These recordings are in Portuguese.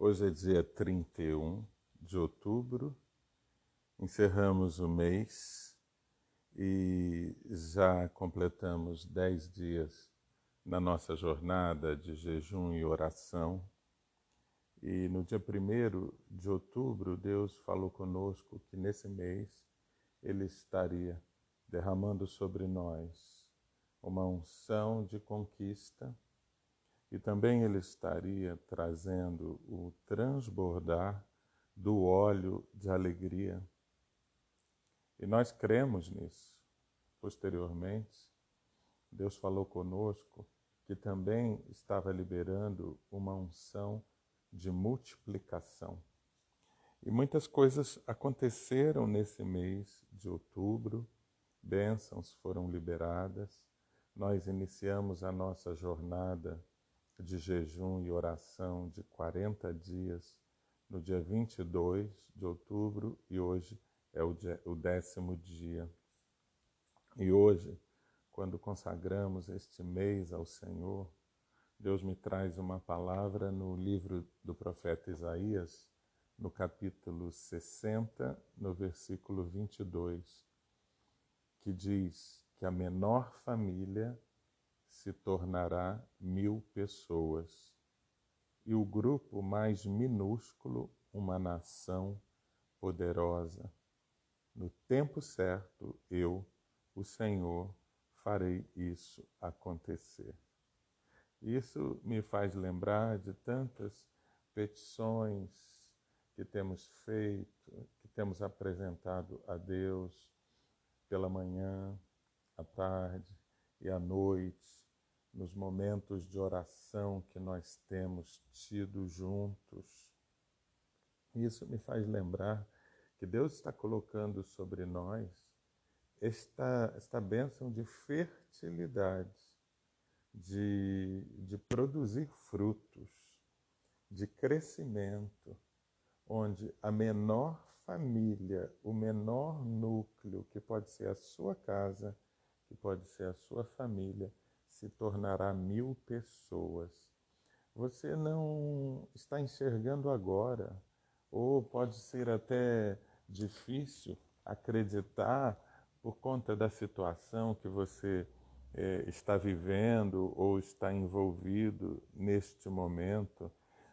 Hoje é dia 31 de outubro, encerramos o mês e já completamos dez dias na nossa jornada de jejum e oração. E no dia 1 de outubro, Deus falou conosco que nesse mês Ele estaria derramando sobre nós uma unção de conquista e também Ele estaria trazendo o transbordar do óleo de alegria. E nós cremos nisso. Posteriormente, Deus falou conosco que também estava liberando uma unção de multiplicação. E muitas coisas aconteceram nesse mês de outubro, bênçãos foram liberadas, nós iniciamos a nossa jornada de jejum e oração de 40 dias no dia 22 de outubro e hoje é o, dia, o décimo dia. E hoje, quando consagramos este mês ao Senhor, Deus me traz uma palavra no livro do profeta Isaías, no capítulo 60, no versículo 22, que diz que a menor família se tornará mil pessoas, e o grupo mais minúsculo, uma nação poderosa. No tempo certo, eu, o Senhor, farei isso acontecer. Isso me faz lembrar de tantas petições que temos feito, que temos apresentado a Deus pela manhã, à tarde e à noite, nos momentos de oração que nós temos tido juntos. Isso me faz lembrar que Deus está colocando sobre nós esta, esta bênção de fertilidade, de, de produzir frutos, de crescimento, onde a menor família, o menor núcleo, que pode ser a sua casa, que pode ser a sua família, se tornará mil pessoas. Você não está enxergando agora, ou pode ser até difícil acreditar por conta da situação que você é, está vivendo ou está envolvido neste momento,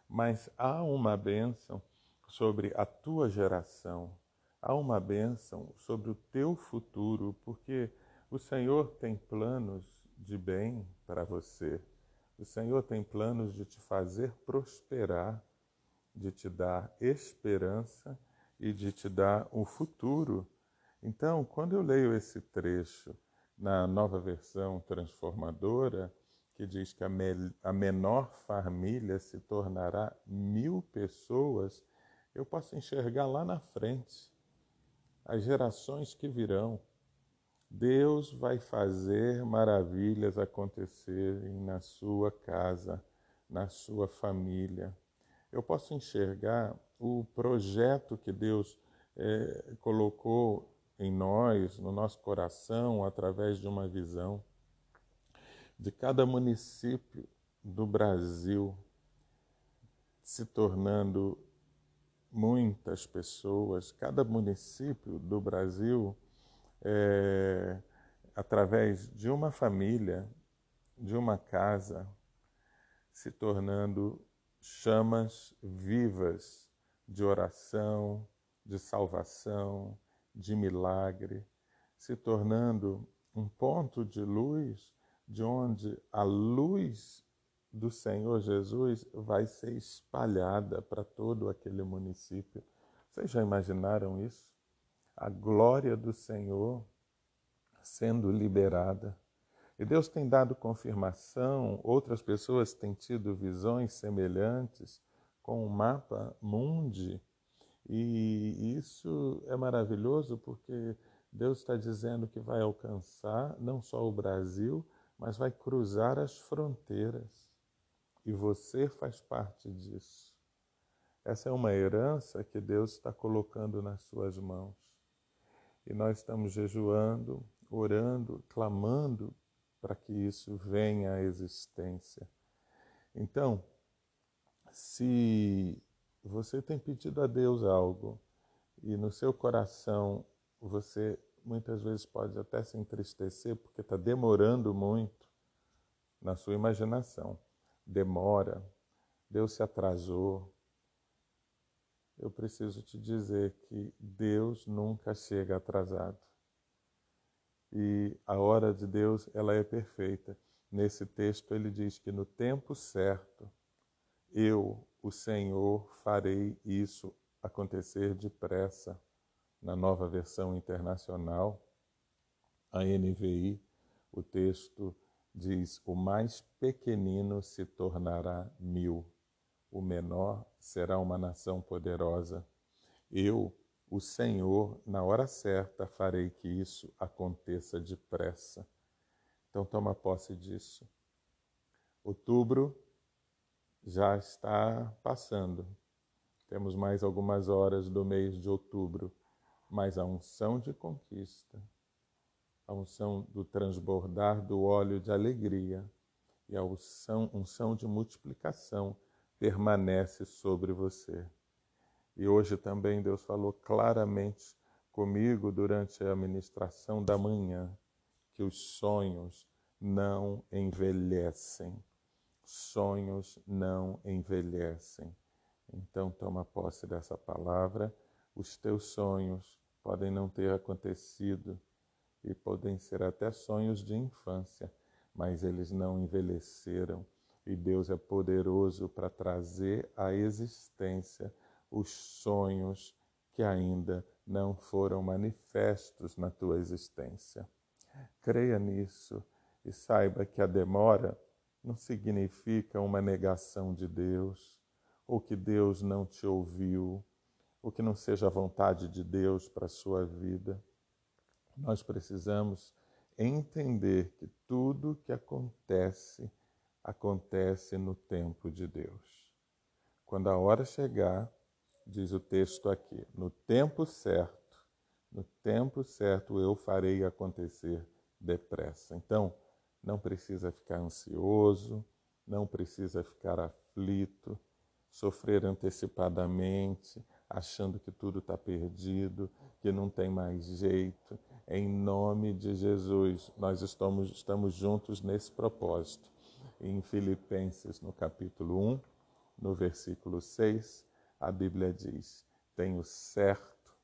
mas há uma bênção sobre a tua geração, há uma bênção sobre o teu futuro, porque o Senhor tem planos de bem para você. O Senhor tem planos de te fazer prosperar, de te dar esperança e de te dar um futuro. Então, quando eu leio esse trecho na nova versão transformadora, que diz que a, me a menor família se tornará mil pessoas, eu posso enxergar lá na frente as gerações que virão Deus vai fazer maravilhas acontecerem na sua casa, na sua família. Eu posso enxergar o projeto que Deus é, colocou em nós, no nosso coração, através de uma visão de cada município do Brasil se tornando muitas pessoas, cada município do Brasil é, através de uma família, de uma casa, se tornando chamas vivas de oração, de salvação, de milagre, se tornando um ponto de luz de onde a luz do Senhor Jesus vai ser espalhada para todo aquele município. Vocês já imaginaram isso? A glória do Senhor sendo liberada. E Deus tem dado confirmação, outras pessoas têm tido visões semelhantes com o mapa mundi. E isso é maravilhoso porque Deus está dizendo que vai alcançar não só o Brasil, mas vai cruzar as fronteiras. E você faz parte disso. Essa é uma herança que Deus está colocando nas suas mãos. E nós estamos jejuando, orando, clamando para que isso venha à existência. Então, se você tem pedido a Deus algo e no seu coração você muitas vezes pode até se entristecer porque está demorando muito na sua imaginação. Demora, Deus se atrasou. Eu preciso te dizer que Deus nunca chega atrasado. E a hora de Deus, ela é perfeita. Nesse texto ele diz que no tempo certo eu, o Senhor, farei isso acontecer depressa. Na nova versão internacional, a NVI, o texto diz: O mais pequenino se tornará mil, o menor será uma nação poderosa. Eu, o Senhor, na hora certa, farei que isso aconteça depressa. Então, toma posse disso. Outubro já está passando. Temos mais algumas horas do mês de outubro, mas a unção de conquista, a unção do transbordar do óleo de alegria e a unção, unção de multiplicação permanece sobre você. E hoje também Deus falou claramente comigo durante a ministração da manhã que os sonhos não envelhecem sonhos não envelhecem. Então, toma posse dessa palavra. Os teus sonhos podem não ter acontecido e podem ser até sonhos de infância, mas eles não envelheceram. E Deus é poderoso para trazer à existência os sonhos que ainda não foram manifestos na tua existência. Creia nisso e saiba que a demora não significa uma negação de Deus, ou que Deus não te ouviu, ou que não seja a vontade de Deus para a sua vida. Nós precisamos entender que tudo que acontece, acontece no tempo de Deus. Quando a hora chegar, diz o texto aqui, no tempo certo, no tempo certo eu farei acontecer depressa. Então, não precisa ficar ansioso, não precisa ficar aflito, sofrer antecipadamente, achando que tudo está perdido, que não tem mais jeito. Em nome de Jesus, nós estamos, estamos juntos nesse propósito. Em Filipenses, no capítulo 1, no versículo 6, a Bíblia diz: Tenho certo,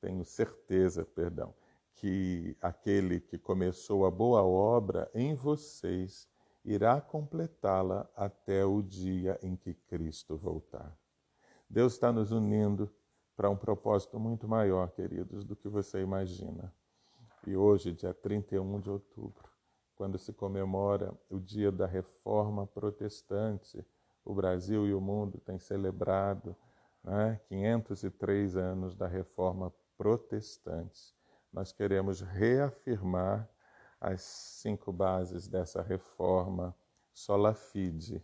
tenho certeza, perdão, que aquele que começou a boa obra em vocês irá completá-la até o dia em que Cristo voltar. Deus está nos unindo para um propósito muito maior, queridos, do que você imagina. E hoje, dia 31 de outubro, quando se comemora o dia da reforma protestante, o Brasil e o mundo têm celebrado né, 503 anos da reforma protestante. Nós queremos reafirmar as cinco bases dessa reforma, sola fide,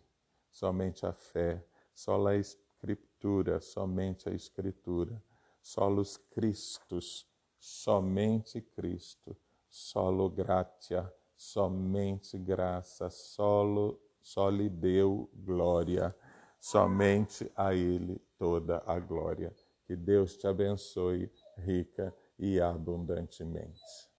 somente a fé, sola escritura, somente a escritura, solus Christus, somente Cristo, solo gratia, somente graça, solo soli Deu glória, somente a ele toda a glória. Que Deus te abençoe rica e abundantemente.